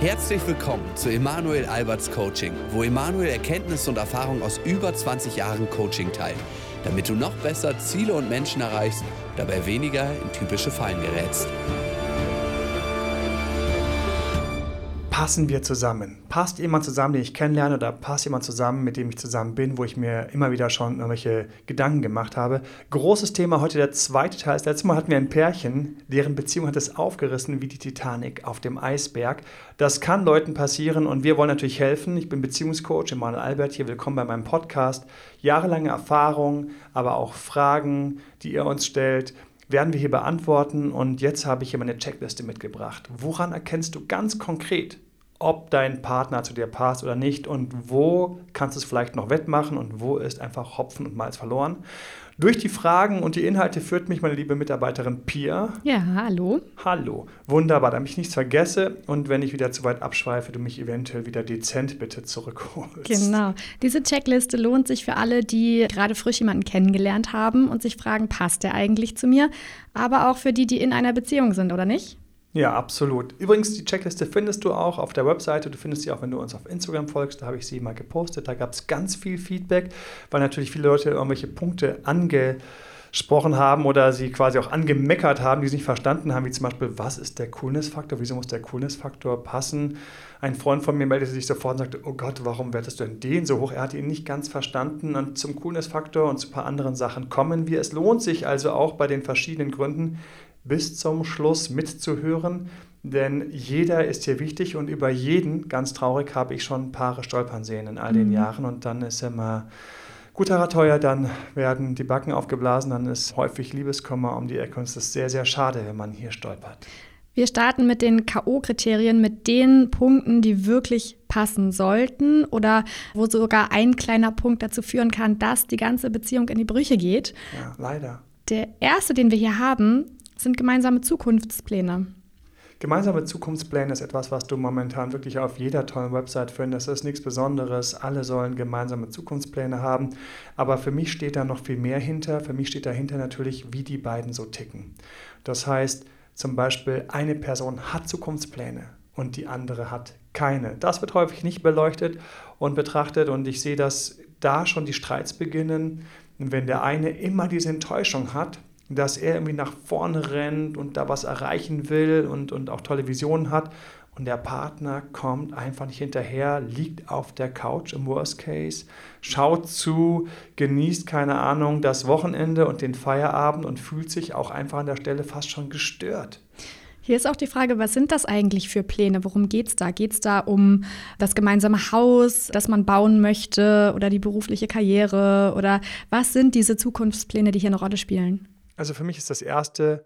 Herzlich willkommen zu Emanuel Alberts Coaching, wo Emanuel Erkenntnisse und Erfahrung aus über 20 Jahren Coaching teilt, damit du noch besser Ziele und Menschen erreichst, dabei weniger in typische Fallen gerätst. Passen wir zusammen? Passt jemand zusammen, den ich kennenlerne, oder passt jemand zusammen, mit dem ich zusammen bin, wo ich mir immer wieder schon irgendwelche Gedanken gemacht habe? Großes Thema heute der zweite Teil. Das letzte Mal hatten wir ein Pärchen, deren Beziehung hat es aufgerissen wie die Titanic auf dem Eisberg. Das kann Leuten passieren und wir wollen natürlich helfen. Ich bin Beziehungscoach, Emanuel Albert hier. Willkommen bei meinem Podcast. Jahrelange Erfahrung, aber auch Fragen, die ihr uns stellt werden wir hier beantworten. Und jetzt habe ich hier meine Checkliste mitgebracht. Woran erkennst du ganz konkret, ob dein Partner zu dir passt oder nicht und wo kannst du es vielleicht noch wettmachen und wo ist einfach Hopfen und Malz verloren. Durch die Fragen und die Inhalte führt mich meine liebe Mitarbeiterin Pia. Ja, hallo. Hallo. Wunderbar, damit ich nichts vergesse und wenn ich wieder zu weit abschweife, du mich eventuell wieder dezent bitte zurückholst. Genau. Diese Checkliste lohnt sich für alle, die gerade frisch jemanden kennengelernt haben und sich fragen, passt der eigentlich zu mir? Aber auch für die, die in einer Beziehung sind, oder nicht? Ja, absolut. Übrigens, die Checkliste findest du auch auf der Webseite. Du findest sie auch, wenn du uns auf Instagram folgst. Da habe ich sie mal gepostet. Da gab es ganz viel Feedback, weil natürlich viele Leute irgendwelche Punkte angesprochen haben oder sie quasi auch angemeckert haben, die sie nicht verstanden haben, wie zum Beispiel, was ist der Coolness-Faktor? Wieso muss der Coolness-Faktor passen? Ein Freund von mir meldete sich sofort und sagte, oh Gott, warum wertest du denn den so hoch? Er hat ihn nicht ganz verstanden. Und zum Coolness-Faktor und zu ein paar anderen Sachen kommen wir. Es lohnt sich also auch bei den verschiedenen Gründen, bis zum Schluss mitzuhören, denn jeder ist hier wichtig und über jeden, ganz traurig, habe ich schon Paare stolpern sehen in all den mhm. Jahren und dann ist immer guter teuer, dann werden die Backen aufgeblasen, dann ist häufig Liebeskummer um die Ecke und es ist sehr, sehr schade, wenn man hier stolpert. Wir starten mit den K.O.-Kriterien, mit den Punkten, die wirklich passen sollten oder wo sogar ein kleiner Punkt dazu führen kann, dass die ganze Beziehung in die Brüche geht. Ja, leider. Der erste, den wir hier haben, sind gemeinsame Zukunftspläne. Gemeinsame Zukunftspläne ist etwas, was du momentan wirklich auf jeder tollen Website findest. Das ist nichts Besonderes. Alle sollen gemeinsame Zukunftspläne haben. Aber für mich steht da noch viel mehr hinter. Für mich steht dahinter natürlich, wie die beiden so ticken. Das heißt, zum Beispiel eine Person hat Zukunftspläne und die andere hat keine. Das wird häufig nicht beleuchtet und betrachtet und ich sehe, dass da schon die Streits beginnen. Wenn der eine immer diese Enttäuschung hat, dass er irgendwie nach vorne rennt und da was erreichen will und, und auch tolle Visionen hat. Und der Partner kommt einfach nicht hinterher, liegt auf der Couch im Worst Case, schaut zu, genießt, keine Ahnung, das Wochenende und den Feierabend und fühlt sich auch einfach an der Stelle fast schon gestört. Hier ist auch die Frage, was sind das eigentlich für Pläne? Worum geht es da? Geht es da um das gemeinsame Haus, das man bauen möchte oder die berufliche Karriere? Oder was sind diese Zukunftspläne, die hier eine Rolle spielen? Also für mich ist das erste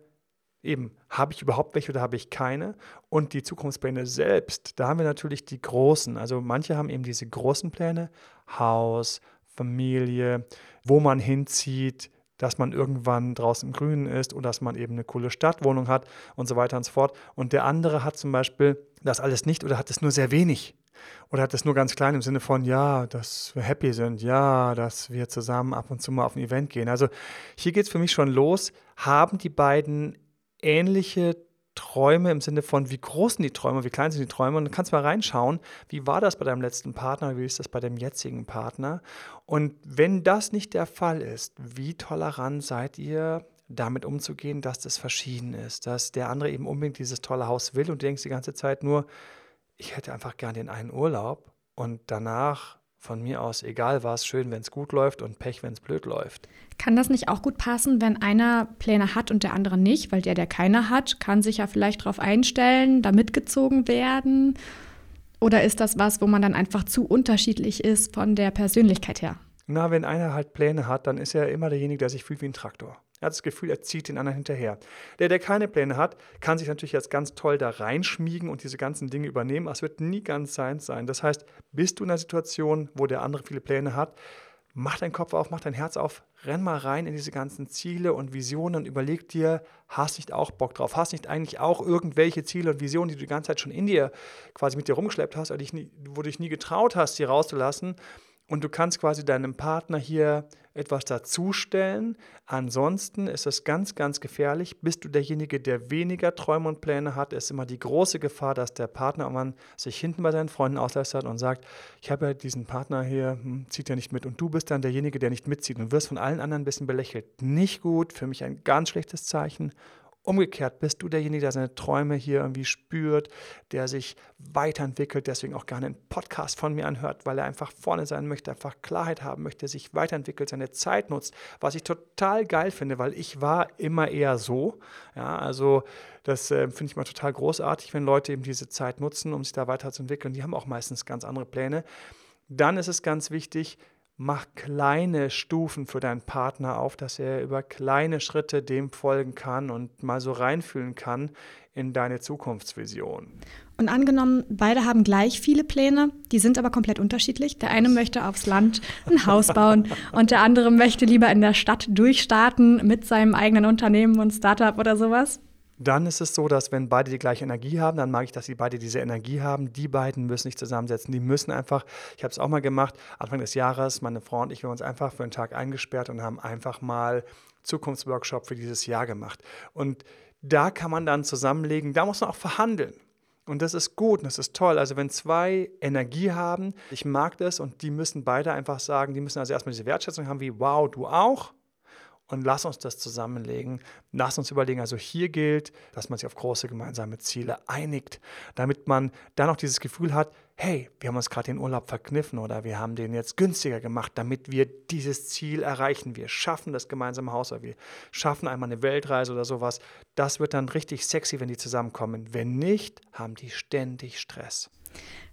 eben, habe ich überhaupt welche oder habe ich keine? Und die Zukunftspläne selbst, da haben wir natürlich die großen. Also manche haben eben diese großen Pläne, Haus, Familie, wo man hinzieht, dass man irgendwann draußen im Grünen ist oder dass man eben eine coole Stadtwohnung hat und so weiter und so fort. Und der andere hat zum Beispiel das alles nicht oder hat es nur sehr wenig. Oder hat es nur ganz klein im Sinne von, ja, dass wir happy sind, ja, dass wir zusammen ab und zu mal auf ein Event gehen. Also hier geht es für mich schon los. Haben die beiden ähnliche Träume im Sinne von, wie groß sind die Träume, wie klein sind die Träume? Und dann kannst du mal reinschauen, wie war das bei deinem letzten Partner, wie ist das bei deinem jetzigen Partner? Und wenn das nicht der Fall ist, wie tolerant seid ihr, damit umzugehen, dass das verschieden ist, dass der andere eben unbedingt dieses tolle Haus will und du denkst die ganze Zeit nur, ich hätte einfach gern den einen Urlaub und danach von mir aus, egal was, schön, wenn es gut läuft und Pech, wenn es blöd läuft. Kann das nicht auch gut passen, wenn einer Pläne hat und der andere nicht? Weil der, der keine hat, kann sich ja vielleicht darauf einstellen, da mitgezogen werden. Oder ist das was, wo man dann einfach zu unterschiedlich ist von der Persönlichkeit her? Na, wenn einer halt Pläne hat, dann ist er immer derjenige, der sich fühlt wie ein Traktor. Er hat das Gefühl, er zieht den anderen hinterher. Der, der keine Pläne hat, kann sich natürlich jetzt ganz toll da reinschmiegen und diese ganzen Dinge übernehmen. Aber es wird nie ganz seins sein. Das heißt, bist du in einer Situation, wo der andere viele Pläne hat, mach deinen Kopf auf, mach dein Herz auf, renn mal rein in diese ganzen Ziele und Visionen und überleg dir, hast nicht auch Bock drauf? Hast nicht eigentlich auch irgendwelche Ziele und Visionen, die du die ganze Zeit schon in dir quasi mit dir rumgeschleppt hast, wo du dich nie getraut hast, sie rauszulassen? Und du kannst quasi deinem Partner hier etwas dazustellen. Ansonsten ist es ganz, ganz gefährlich. Bist du derjenige, der weniger Träume und Pläne hat, ist immer die große Gefahr, dass der Partner irgendwann sich hinten bei seinen Freunden auslästert und sagt, ich habe ja diesen Partner hier, hm, zieht ja nicht mit. Und du bist dann derjenige, der nicht mitzieht und wirst von allen anderen ein bisschen belächelt. Nicht gut, für mich ein ganz schlechtes Zeichen. Umgekehrt bist du derjenige, der seine Träume hier irgendwie spürt, der sich weiterentwickelt, deswegen auch gerne einen Podcast von mir anhört, weil er einfach vorne sein möchte, einfach Klarheit haben möchte, sich weiterentwickelt, seine Zeit nutzt, was ich total geil finde, weil ich war immer eher so. Ja, also das äh, finde ich mal total großartig, wenn Leute eben diese Zeit nutzen, um sich da weiterzuentwickeln. Die haben auch meistens ganz andere Pläne. Dann ist es ganz wichtig, mach kleine Stufen für deinen Partner auf, dass er über kleine Schritte dem folgen kann und mal so reinfühlen kann in deine Zukunftsvision. Und angenommen, beide haben gleich viele Pläne, die sind aber komplett unterschiedlich. Der eine möchte aufs Land ein Haus bauen und der andere möchte lieber in der Stadt durchstarten mit seinem eigenen Unternehmen und Startup oder sowas. Dann ist es so, dass wenn beide die gleiche Energie haben, dann mag ich, dass sie beide diese Energie haben. Die beiden müssen sich zusammensetzen. Die müssen einfach, ich habe es auch mal gemacht, Anfang des Jahres, meine Frau und ich, wir haben uns einfach für einen Tag eingesperrt und haben einfach mal Zukunftsworkshop für dieses Jahr gemacht. Und da kann man dann zusammenlegen, da muss man auch verhandeln. Und das ist gut und das ist toll. Also wenn zwei Energie haben, ich mag das und die müssen beide einfach sagen, die müssen also erstmal diese Wertschätzung haben wie, wow, du auch und lass uns das zusammenlegen. Lass uns überlegen, also hier gilt, dass man sich auf große gemeinsame Ziele einigt, damit man dann auch dieses Gefühl hat, hey, wir haben uns gerade den Urlaub verkniffen oder wir haben den jetzt günstiger gemacht, damit wir dieses Ziel erreichen. Wir schaffen das gemeinsame Haus oder wir schaffen einmal eine Weltreise oder sowas. Das wird dann richtig sexy, wenn die zusammenkommen. Wenn nicht, haben die ständig Stress.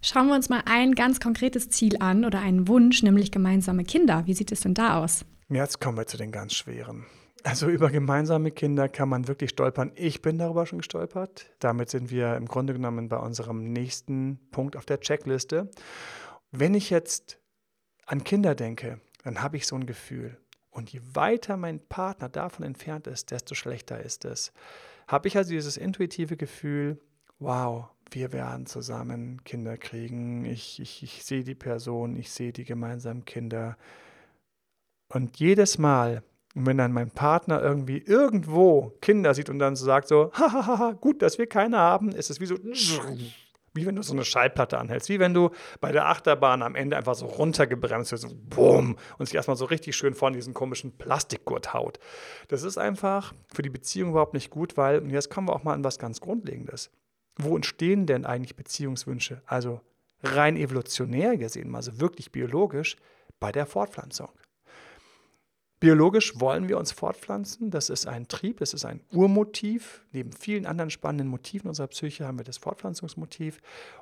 Schauen wir uns mal ein ganz konkretes Ziel an oder einen Wunsch, nämlich gemeinsame Kinder. Wie sieht es denn da aus? Jetzt kommen wir zu den ganz schweren. Also über gemeinsame Kinder kann man wirklich stolpern. Ich bin darüber schon gestolpert. Damit sind wir im Grunde genommen bei unserem nächsten Punkt auf der Checkliste. Wenn ich jetzt an Kinder denke, dann habe ich so ein Gefühl. Und je weiter mein Partner davon entfernt ist, desto schlechter ist es. Habe ich also dieses intuitive Gefühl, wow, wir werden zusammen Kinder kriegen. Ich, ich, ich sehe die Person, ich sehe die gemeinsamen Kinder und jedes Mal, wenn dann mein Partner irgendwie irgendwo Kinder sieht und dann so sagt so, hahaha, gut, dass wir keine haben, ist es wie so, wie wenn du so eine Schallplatte anhältst, wie wenn du bei der Achterbahn am Ende einfach so runtergebremst wirst, so bumm, und sich erstmal so richtig schön vorne diesen komischen Plastikgurt haut. Das ist einfach für die Beziehung überhaupt nicht gut, weil, und jetzt kommen wir auch mal an was ganz Grundlegendes. Wo entstehen denn eigentlich Beziehungswünsche? Also rein evolutionär gesehen, also wirklich biologisch, bei der Fortpflanzung. Biologisch wollen wir uns fortpflanzen. Das ist ein Trieb, das ist ein Urmotiv. Neben vielen anderen spannenden Motiven unserer Psyche haben wir das Fortpflanzungsmotiv.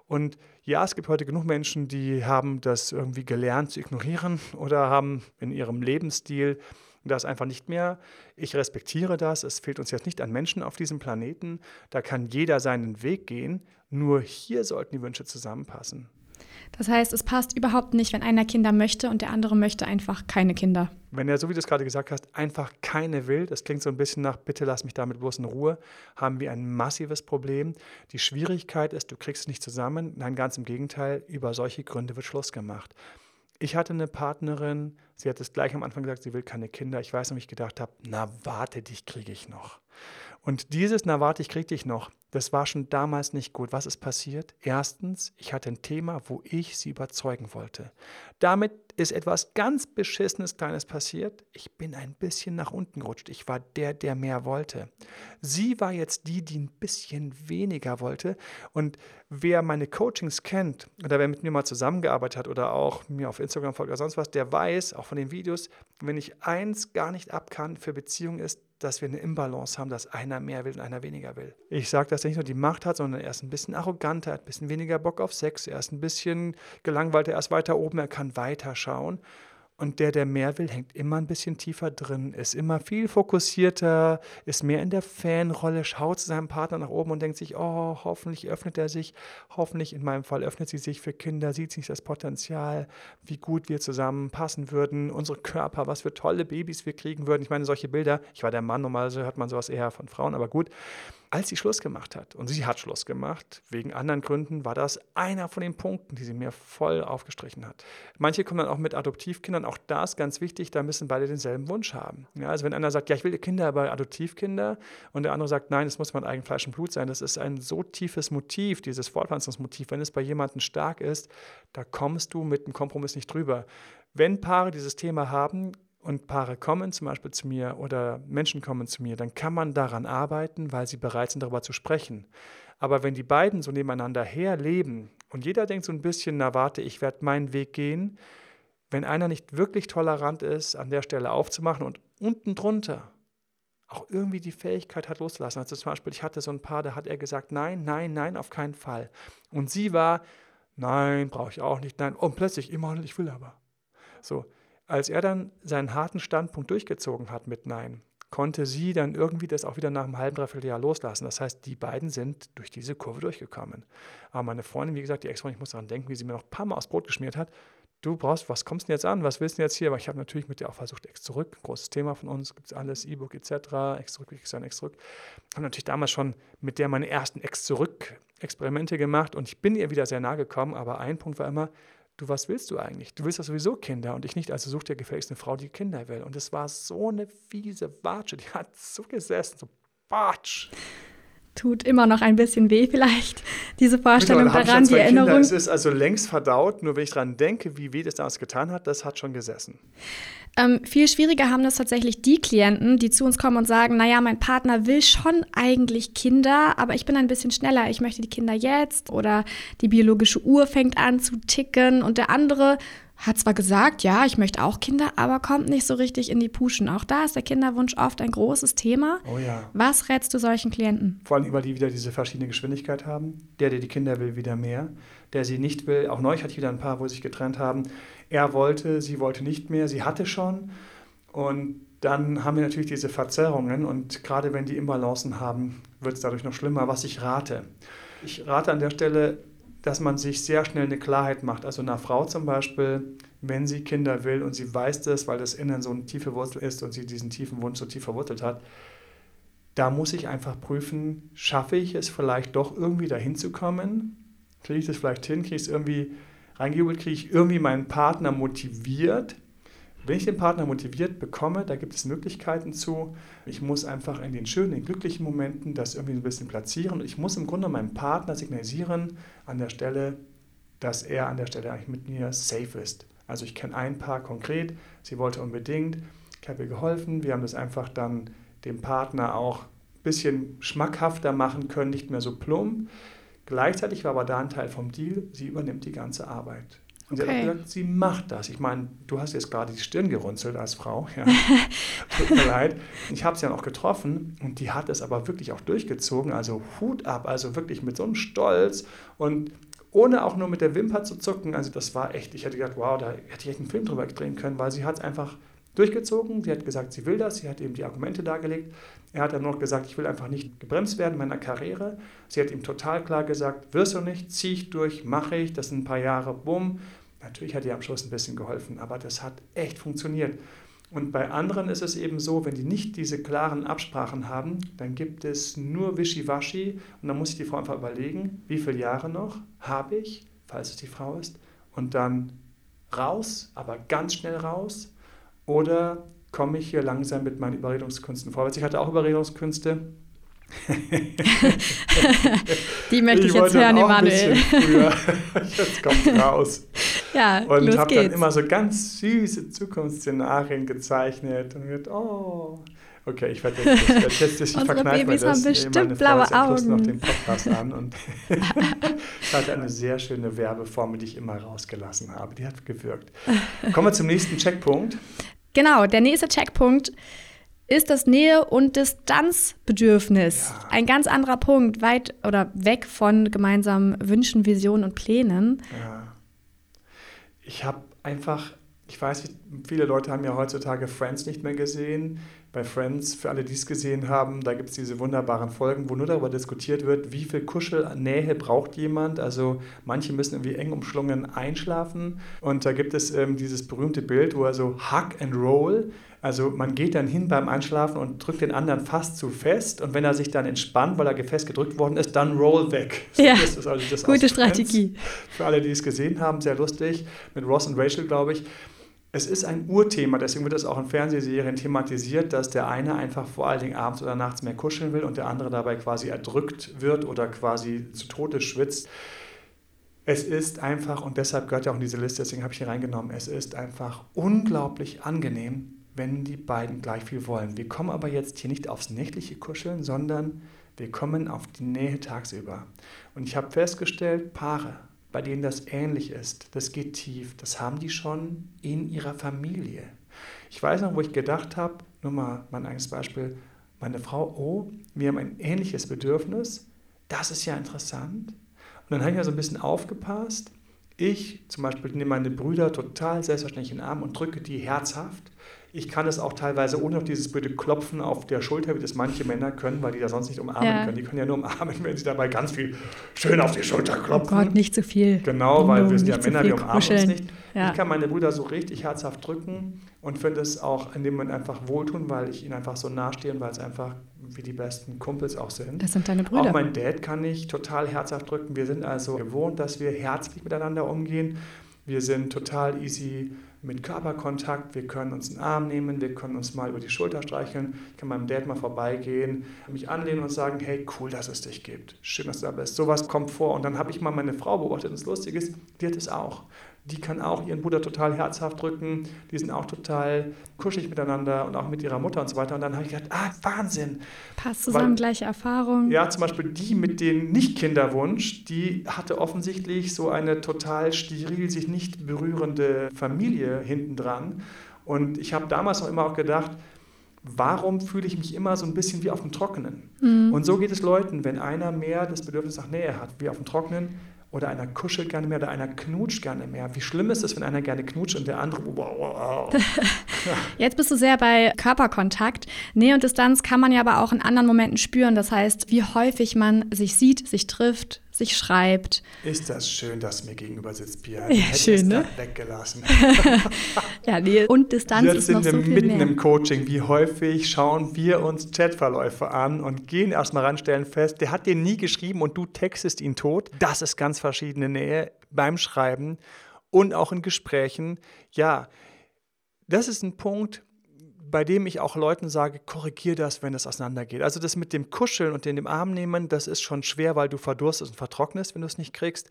Und ja, es gibt heute genug Menschen, die haben das irgendwie gelernt zu ignorieren oder haben in ihrem Lebensstil das einfach nicht mehr. Ich respektiere das. Es fehlt uns jetzt nicht an Menschen auf diesem Planeten. Da kann jeder seinen Weg gehen. Nur hier sollten die Wünsche zusammenpassen. Das heißt, es passt überhaupt nicht, wenn einer Kinder möchte und der andere möchte einfach keine Kinder. Wenn er, so wie du es gerade gesagt hast, einfach keine will, das klingt so ein bisschen nach, bitte lass mich damit bloß in Ruhe, haben wir ein massives Problem. Die Schwierigkeit ist, du kriegst es nicht zusammen. Nein, ganz im Gegenteil, über solche Gründe wird Schluss gemacht. Ich hatte eine Partnerin, sie hat es gleich am Anfang gesagt, sie will keine Kinder. Ich weiß noch, ich gedacht habe, na warte, dich kriege ich noch. Und dieses, na warte, ich krieg dich noch, das war schon damals nicht gut. Was ist passiert? Erstens, ich hatte ein Thema, wo ich sie überzeugen wollte. Damit ist etwas ganz Beschissenes Kleines passiert. Ich bin ein bisschen nach unten gerutscht. Ich war der, der mehr wollte. Sie war jetzt die, die ein bisschen weniger wollte. Und wer meine Coachings kennt oder wer mit mir mal zusammengearbeitet hat oder auch mir auf Instagram folgt oder sonst was, der weiß, auch von den Videos, wenn ich eins gar nicht ab kann für Beziehungen ist, dass wir eine Imbalance haben, dass einer mehr will und einer weniger will. Ich sage, dass er nicht nur die Macht hat, sondern er ist ein bisschen arroganter, hat ein bisschen weniger Bock auf Sex, er ist ein bisschen gelangweilt, er ist weiter oben, er kann weiter schauen. Und der, der mehr will, hängt immer ein bisschen tiefer drin, ist immer viel fokussierter, ist mehr in der Fanrolle, schaut zu seinem Partner nach oben und denkt sich, oh, hoffentlich öffnet er sich, hoffentlich in meinem Fall öffnet sie sich für Kinder, sieht sich das Potenzial, wie gut wir zusammen passen würden, unsere Körper, was für tolle Babys wir kriegen würden. Ich meine, solche Bilder, ich war der Mann, normalerweise hört man sowas eher von Frauen, aber gut. Als sie Schluss gemacht hat, und sie hat Schluss gemacht, wegen anderen Gründen, war das einer von den Punkten, die sie mir voll aufgestrichen hat. Manche kommen dann auch mit Adoptivkindern, auch da ist ganz wichtig, da müssen beide denselben Wunsch haben. Ja, also wenn einer sagt, ja, ich will Kinder, aber Adoptivkinder, und der andere sagt, nein, es muss mein eigen Fleisch und Blut sein, das ist ein so tiefes Motiv, dieses Fortpflanzungsmotiv, wenn es bei jemandem stark ist, da kommst du mit einem Kompromiss nicht drüber. Wenn Paare dieses Thema haben, und Paare kommen zum Beispiel zu mir oder Menschen kommen zu mir, dann kann man daran arbeiten, weil sie bereit sind, darüber zu sprechen. Aber wenn die beiden so nebeneinander herleben und jeder denkt so ein bisschen, na warte, ich werde meinen Weg gehen, wenn einer nicht wirklich tolerant ist, an der Stelle aufzumachen und unten drunter auch irgendwie die Fähigkeit hat loszulassen. Also zum Beispiel, ich hatte so ein Paar, da hat er gesagt, nein, nein, nein, auf keinen Fall. Und sie war, nein, brauche ich auch nicht, nein. Und plötzlich, immer, ich will aber. So, als er dann seinen harten Standpunkt durchgezogen hat mit Nein, konnte sie dann irgendwie das auch wieder nach einem halben, dreiviertel Jahr loslassen. Das heißt, die beiden sind durch diese Kurve durchgekommen. Aber meine Freundin, wie gesagt, die Ex-Freundin, ich muss daran denken, wie sie mir noch ein paar Mal aufs Brot geschmiert hat. Du brauchst, was kommst denn jetzt an? Was willst du denn jetzt hier? Aber ich habe natürlich mit dir auch versucht, Ex zurück, großes Thema von uns, gibt es alles, E-Book etc., Ex zurück, Ex Ex zurück. Habe natürlich damals schon mit der meine ersten Ex zurück Experimente gemacht und ich bin ihr wieder sehr nahe gekommen, aber ein Punkt war immer, du, was willst du eigentlich? Du willst ja sowieso Kinder und ich nicht, also such dir gefälligst eine Frau, die Kinder will. Und es war so eine fiese Watsche, die hat so gesessen, so Batsch. Tut immer noch ein bisschen weh vielleicht, diese Vorstellung daran, die Erinnerung. Kinder. Es ist also längst verdaut, nur wenn ich daran denke, wie weh das damals getan hat, das hat schon gesessen. Ähm, viel schwieriger haben das tatsächlich die Klienten, die zu uns kommen und sagen, naja, mein Partner will schon eigentlich Kinder, aber ich bin ein bisschen schneller, ich möchte die Kinder jetzt oder die biologische Uhr fängt an zu ticken und der andere hat zwar gesagt, ja, ich möchte auch Kinder, aber kommt nicht so richtig in die Puschen. Auch da ist der Kinderwunsch oft ein großes Thema. Oh ja. Was rätst du solchen Klienten? Vor allem, weil die wieder diese verschiedene Geschwindigkeit haben. Der, der die Kinder will, wieder mehr. Der sie nicht will. Auch neulich hatte ich wieder ein paar, wo sie sich getrennt haben. Er wollte, sie wollte nicht mehr. Sie hatte schon. Und dann haben wir natürlich diese Verzerrungen. Und gerade wenn die Imbalancen haben, wird es dadurch noch schlimmer, was ich rate. Ich rate an der Stelle, dass man sich sehr schnell eine Klarheit macht. Also einer Frau zum Beispiel, wenn sie Kinder will und sie weiß das, weil das innen so eine tiefe Wurzel ist und sie diesen tiefen Wunsch so tief verwurzelt hat, da muss ich einfach prüfen, schaffe ich es vielleicht doch irgendwie dahin zu kommen? Kriege ich das vielleicht hin? Kriege ich es irgendwie reingejubelt? Kriege ich irgendwie meinen Partner motiviert, wenn ich den Partner motiviert bekomme, da gibt es Möglichkeiten zu. Ich muss einfach in den schönen, in glücklichen Momenten das irgendwie ein bisschen platzieren. Ich muss im Grunde meinem Partner signalisieren an der Stelle, dass er an der Stelle eigentlich mit mir safe ist. Also ich kenne ein Paar konkret, sie wollte unbedingt, ich habe ihr geholfen, wir haben das einfach dann dem Partner auch ein bisschen schmackhafter machen können, nicht mehr so plump. Gleichzeitig war aber da ein Teil vom Deal, sie übernimmt die ganze Arbeit. Und okay. sie hat gesagt, sie macht das. Ich meine, du hast jetzt gerade die Stirn gerunzelt als Frau. Ja. Tut mir leid. Ich habe sie dann auch getroffen und die hat es aber wirklich auch durchgezogen. Also Hut ab, also wirklich mit so einem Stolz und ohne auch nur mit der Wimper zu zucken. Also das war echt, ich hätte gedacht, wow, da hätte ich echt einen Film drüber drehen können, weil sie hat es einfach durchgezogen. Sie hat gesagt, sie will das. Sie hat eben die Argumente dargelegt. Er hat dann noch gesagt, ich will einfach nicht gebremst werden in meiner Karriere. Sie hat ihm total klar gesagt, wirst du nicht, zieh ich durch, mache ich, das sind ein paar Jahre, bumm. Natürlich hat ihr am Schluss ein bisschen geholfen, aber das hat echt funktioniert. Und bei anderen ist es eben so, wenn die nicht diese klaren Absprachen haben, dann gibt es nur Wischiwaschi und dann muss ich die Frau einfach überlegen, wie viele Jahre noch habe ich, falls es die Frau ist, und dann raus, aber ganz schnell raus, oder komme ich hier langsam mit meinen Überredungskünsten vorwärts? Ich hatte auch Überredungskünste, Die möchte ich, ich jetzt hören, Emanuel. jetzt kommt raus. Ja, und habe dann immer so ganz süße Zukunftsszenarien gezeichnet und gedacht, oh, okay, ich werde jetzt, ich, werd jetzt, ich Unsere Babys das. bestimmt blaue Augen. noch den Podcast an und ich hatte eine sehr schöne Werbeformel, die ich immer rausgelassen habe. Die hat gewirkt. Kommen wir zum nächsten Checkpunkt. Genau, der nächste Checkpunkt ist das Nähe- und Distanzbedürfnis. Ja. Ein ganz anderer Punkt, weit oder weg von gemeinsamen Wünschen, Visionen und Plänen. Ja. Ich habe einfach, ich weiß, viele Leute haben ja heutzutage Friends nicht mehr gesehen. bei Friends, für alle, die es gesehen haben, da gibt es diese wunderbaren Folgen, wo nur darüber diskutiert wird, wie viel Kuschelnähe braucht jemand. Also manche müssen irgendwie eng umschlungen einschlafen. Und da gibt es ähm, dieses berühmte Bild, wo er so Hug and Roll, also man geht dann hin beim Einschlafen und drückt den anderen fast zu fest und wenn er sich dann entspannt, weil er fest gedrückt worden ist, dann roll weg. Ja, das also gute Strategie. Für alle, die es gesehen haben, sehr lustig. Mit Ross und Rachel, glaube ich. Es ist ein Urthema, deswegen wird es auch in Fernsehserien thematisiert, dass der eine einfach vor allen Dingen abends oder nachts mehr kuscheln will und der andere dabei quasi erdrückt wird oder quasi zu Tode schwitzt. Es ist einfach, und deshalb gehört ja auch in diese Liste, deswegen habe ich hier reingenommen, es ist einfach unglaublich angenehm, wenn die beiden gleich viel wollen. Wir kommen aber jetzt hier nicht aufs nächtliche Kuscheln, sondern wir kommen auf die Nähe tagsüber. Und ich habe festgestellt, Paare, bei denen das ähnlich ist, das geht tief, das haben die schon in ihrer Familie. Ich weiß noch, wo ich gedacht habe, nur mal mein eigenes Beispiel, meine Frau, oh, wir haben ein ähnliches Bedürfnis, das ist ja interessant. Und dann habe ich ja so ein bisschen aufgepasst. Ich zum Beispiel nehme meine Brüder total selbstverständlich in den Arm und drücke die herzhaft. Ich kann es auch teilweise ohne noch dieses blöde Klopfen auf der Schulter, wie das manche Männer können, weil die da sonst nicht umarmen ja. können. Die können ja nur umarmen, wenn sie dabei ganz viel schön auf die Schulter klopfen. Oh Gott, nicht zu viel. Genau, weil wir sind ja Männer, wir umarmen kuscheln. uns nicht. Ja. Ich kann meine Brüder so richtig herzhaft drücken und finde es auch in dem Moment einfach wohltun, weil ich ihnen einfach so nahestehe und weil es einfach wie die besten Kumpels auch sind. Das sind deine Brüder. Auch mein Dad kann ich total herzhaft drücken. Wir sind also gewohnt, dass wir herzlich miteinander umgehen. Wir sind total easy mit Körperkontakt. Wir können uns einen Arm nehmen, wir können uns mal über die Schulter streicheln. Ich kann meinem Dad mal vorbeigehen, mich anlehnen und sagen, hey, cool, dass es dich gibt. Schön, dass du da bist. Sowas kommt vor. Und dann habe ich mal meine Frau beobachtet und das Lustige ist, die hat es auch die kann auch ihren Bruder total herzhaft drücken, die sind auch total kuschelig miteinander und auch mit ihrer Mutter und so weiter. Und dann habe ich gedacht, ah, Wahnsinn. Passt zusammen, Weil, gleiche Erfahrung. Ja, zum Beispiel die mit dem Nicht-Kinderwunsch, die hatte offensichtlich so eine total steril, sich nicht berührende Familie hintendran. Und ich habe damals auch immer auch gedacht, warum fühle ich mich immer so ein bisschen wie auf dem Trockenen? Mhm. Und so geht es Leuten, wenn einer mehr das Bedürfnis nach Nähe hat, wie auf dem Trockenen, oder einer kuschelt gerne mehr oder einer knutscht gerne mehr. Wie schlimm ist es, wenn einer gerne knutscht und der andere. Wow. Jetzt bist du sehr bei Körperkontakt. Nähe und Distanz kann man ja aber auch in anderen Momenten spüren. Das heißt, wie häufig man sich sieht, sich trifft, sich schreibt. Ist das schön, dass mir gegenüber sitzt, Pia? Ja, schön, ne? Weggelassen. ja, Nähe und Distanz Jetzt ist noch so viel sind wir mitten im Coaching. Wie häufig schauen wir uns Chatverläufe an und gehen erstmal ran, stellen fest, der hat dir nie geschrieben und du textest ihn tot. Das ist ganz verschiedene Nähe beim Schreiben und auch in Gesprächen. Ja, das ist ein Punkt, bei dem ich auch Leuten sage, korrigier das, wenn es auseinandergeht. Also das mit dem Kuscheln und den im Arm nehmen, das ist schon schwer, weil du verdurstest und vertrocknest, wenn du es nicht kriegst.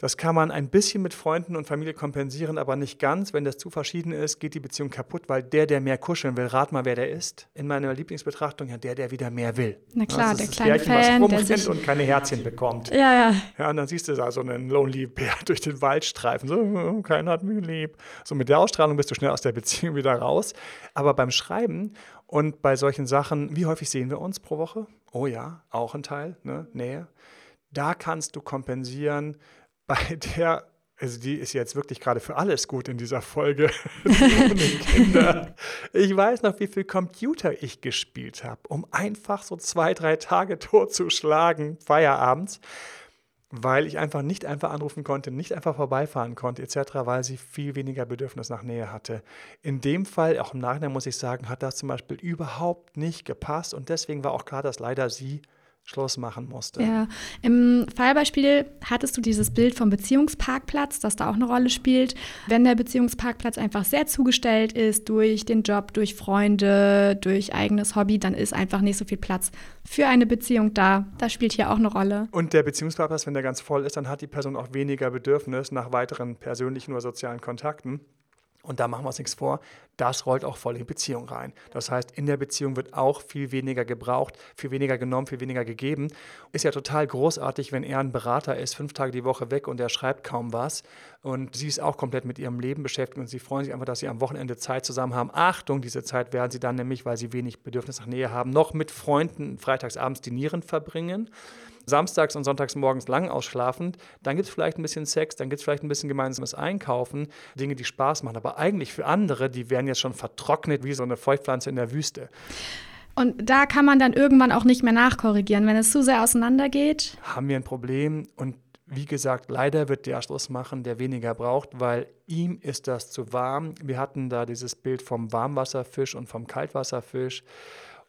Das kann man ein bisschen mit Freunden und Familie kompensieren, aber nicht ganz. Wenn das zu verschieden ist, geht die Beziehung kaputt, weil der, der mehr kuscheln will, rat mal, wer der ist. In meiner Lieblingsbetrachtung ja der, der wieder mehr will. Na klar, der kleine Bärchen, Fan, was der sich und keine Herzchen bekommt. Ja, ja. Ja, und dann siehst du da so einen Lonely Bär durch den Wald streifen. So, oh, keiner hat mich lieb. So mit der Ausstrahlung bist du schnell aus der Beziehung wieder raus. Aber beim Schreiben und bei solchen Sachen, wie häufig sehen wir uns pro Woche? Oh ja, auch ein Teil, ne? Nähe. Da kannst du kompensieren bei der, also die ist jetzt wirklich gerade für alles gut in dieser Folge. Kinder. Ich weiß noch, wie viel Computer ich gespielt habe, um einfach so zwei, drei Tage totzuschlagen, Feierabends, weil ich einfach nicht einfach anrufen konnte, nicht einfach vorbeifahren konnte, etc., weil sie viel weniger Bedürfnis nach Nähe hatte. In dem Fall, auch im Nachhinein muss ich sagen, hat das zum Beispiel überhaupt nicht gepasst und deswegen war auch klar, dass leider sie Schluss machen musste. Ja, im Fallbeispiel hattest du dieses Bild vom Beziehungsparkplatz, das da auch eine Rolle spielt. Wenn der Beziehungsparkplatz einfach sehr zugestellt ist durch den Job, durch Freunde, durch eigenes Hobby, dann ist einfach nicht so viel Platz für eine Beziehung da. Das spielt hier auch eine Rolle. Und der Beziehungsparkplatz, wenn der ganz voll ist, dann hat die Person auch weniger Bedürfnis nach weiteren persönlichen oder sozialen Kontakten. Und da machen wir uns nichts vor, das rollt auch voll in die Beziehung rein. Das heißt, in der Beziehung wird auch viel weniger gebraucht, viel weniger genommen, viel weniger gegeben. Ist ja total großartig, wenn er ein Berater ist, fünf Tage die Woche weg und er schreibt kaum was. Und sie ist auch komplett mit ihrem Leben beschäftigt und sie freuen sich einfach, dass sie am Wochenende Zeit zusammen haben. Achtung, diese Zeit werden sie dann nämlich, weil sie wenig Bedürfnis nach Nähe haben, noch mit Freunden freitagsabends die Nieren verbringen. Samstags und sonntags morgens lang ausschlafend. Dann gibt es vielleicht ein bisschen Sex, dann gibt es vielleicht ein bisschen gemeinsames Einkaufen, Dinge, die Spaß machen. Aber eigentlich für andere, die werden jetzt schon vertrocknet wie so eine Feuchtpflanze in der Wüste. Und da kann man dann irgendwann auch nicht mehr nachkorrigieren, wenn es zu sehr auseinandergeht. Haben wir ein Problem und wie gesagt, leider wird der Schluss machen, der weniger braucht, weil ihm ist das zu warm. Wir hatten da dieses Bild vom Warmwasserfisch und vom Kaltwasserfisch.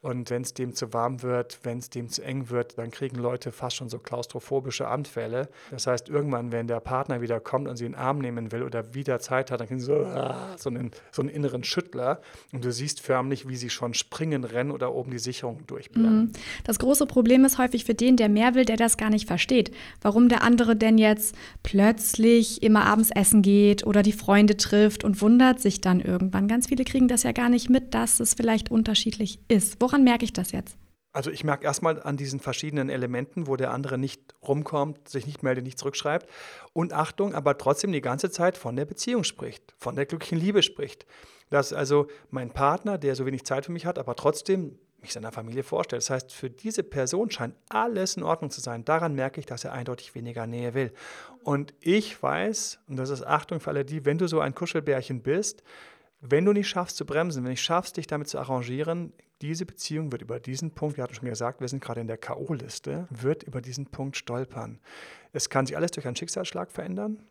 Und wenn es dem zu warm wird, wenn es dem zu eng wird, dann kriegen Leute fast schon so klaustrophobische Anfälle. Das heißt, irgendwann, wenn der Partner wieder kommt und sie in den Arm nehmen will oder wieder Zeit hat, dann kriegen sie so, ah, so, einen, so einen inneren Schüttler. Und du siehst förmlich, wie sie schon springen, rennen oder oben die Sicherung durchbleiben. Mhm. Das große Problem ist häufig für den, der mehr will, der das gar nicht versteht. Warum der andere denn jetzt plötzlich immer abends essen geht oder die Freunde trifft und wundert sich dann irgendwann. Ganz viele kriegen das ja gar nicht mit, dass es vielleicht unterschiedlich ist. Woran Woran merke ich das jetzt? Also ich merke erstmal an diesen verschiedenen Elementen, wo der andere nicht rumkommt, sich nicht meldet, nicht zurückschreibt. Und Achtung, aber trotzdem die ganze Zeit von der Beziehung spricht, von der glücklichen Liebe spricht. Dass also mein Partner, der so wenig Zeit für mich hat, aber trotzdem mich seiner Familie vorstellt. Das heißt, für diese Person scheint alles in Ordnung zu sein. Daran merke ich, dass er eindeutig weniger Nähe will. Und ich weiß, und das ist Achtung für alle die, wenn du so ein Kuschelbärchen bist, wenn du nicht schaffst zu bremsen, wenn du nicht schaffst, dich damit zu arrangieren, diese Beziehung wird über diesen Punkt, wir hatten schon gesagt, wir sind gerade in der K.O.-Liste, wird über diesen Punkt stolpern. Es kann sich alles durch einen Schicksalsschlag verändern.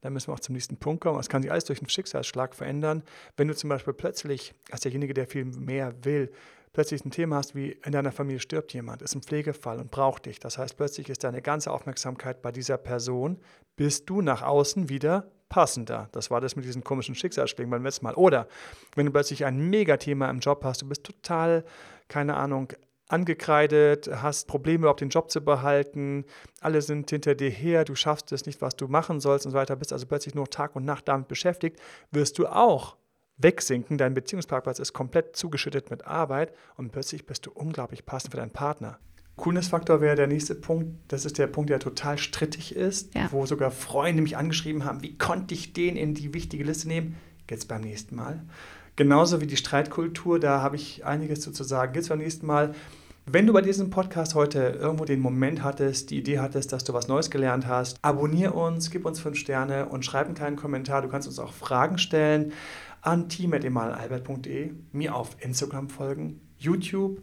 Da müssen wir auch zum nächsten Punkt kommen. Es kann sich alles durch einen Schicksalsschlag verändern. Wenn du zum Beispiel plötzlich, als derjenige, der viel mehr will, plötzlich ein Thema hast, wie in deiner Familie stirbt jemand, ist ein Pflegefall und braucht dich. Das heißt, plötzlich ist deine ganze Aufmerksamkeit bei dieser Person, bist du nach außen wieder passender. Das war das mit diesen komischen Schicksalsschlägen beim letzten Mal. Oder wenn du plötzlich ein Megathema im Job hast, du bist total, keine Ahnung, angekreidet, hast Probleme, überhaupt den Job zu behalten, alle sind hinter dir her, du schaffst es nicht, was du machen sollst und so weiter, bist also plötzlich nur Tag und Nacht damit beschäftigt, wirst du auch wegsinken. Dein Beziehungsparkplatz ist komplett zugeschüttet mit Arbeit und plötzlich bist du unglaublich passend für deinen Partner. Coolness-Faktor wäre der nächste Punkt. Das ist der Punkt, der total strittig ist, ja. wo sogar Freunde mich angeschrieben haben, wie konnte ich den in die wichtige Liste nehmen? Jetzt beim nächsten Mal. Genauso wie die Streitkultur, da habe ich einiges zu sagen. Jetzt beim nächsten Mal. Wenn du bei diesem Podcast heute irgendwo den Moment hattest, die Idee hattest, dass du was Neues gelernt hast, abonniere uns, gib uns fünf Sterne und schreib einen kleinen Kommentar. Du kannst uns auch Fragen stellen an team.emalalbert.de, mir auf Instagram folgen, YouTube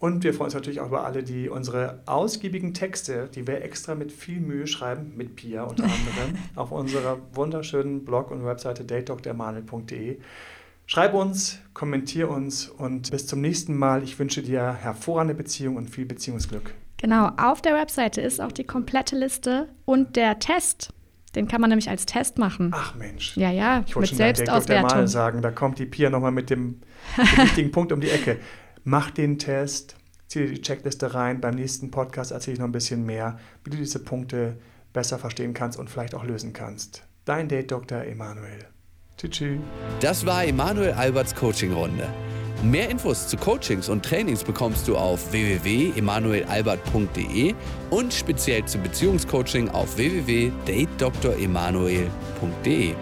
und wir freuen uns natürlich auch über alle, die unsere ausgiebigen Texte, die wir extra mit viel Mühe schreiben, mit Pia unter anderem, auf unserer wunderschönen Blog und Webseite datedoktermanuel.de. Schreib uns, kommentier uns und bis zum nächsten Mal. Ich wünsche dir hervorragende Beziehung und viel Beziehungsglück. Genau, auf der Webseite ist auch die komplette Liste und der Test. Den kann man nämlich als Test machen. Ach Mensch. Ja, ja, ich mit Selbstauswertung. sagen, da kommt die Pia nochmal mit dem, dem wichtigen Punkt um die Ecke mach den Test, zieh dir die Checkliste rein. Beim nächsten Podcast erzähle ich noch ein bisschen mehr, wie du diese Punkte besser verstehen kannst und vielleicht auch lösen kannst. Dein Date Dr. Emanuel. Tschüss. Das war Emanuel Alberts Coaching-Runde. Mehr Infos zu Coachings und Trainings bekommst du auf www.emanuelalbert.de und speziell zum Beziehungscoaching auf www.datedoktoremanuel.de.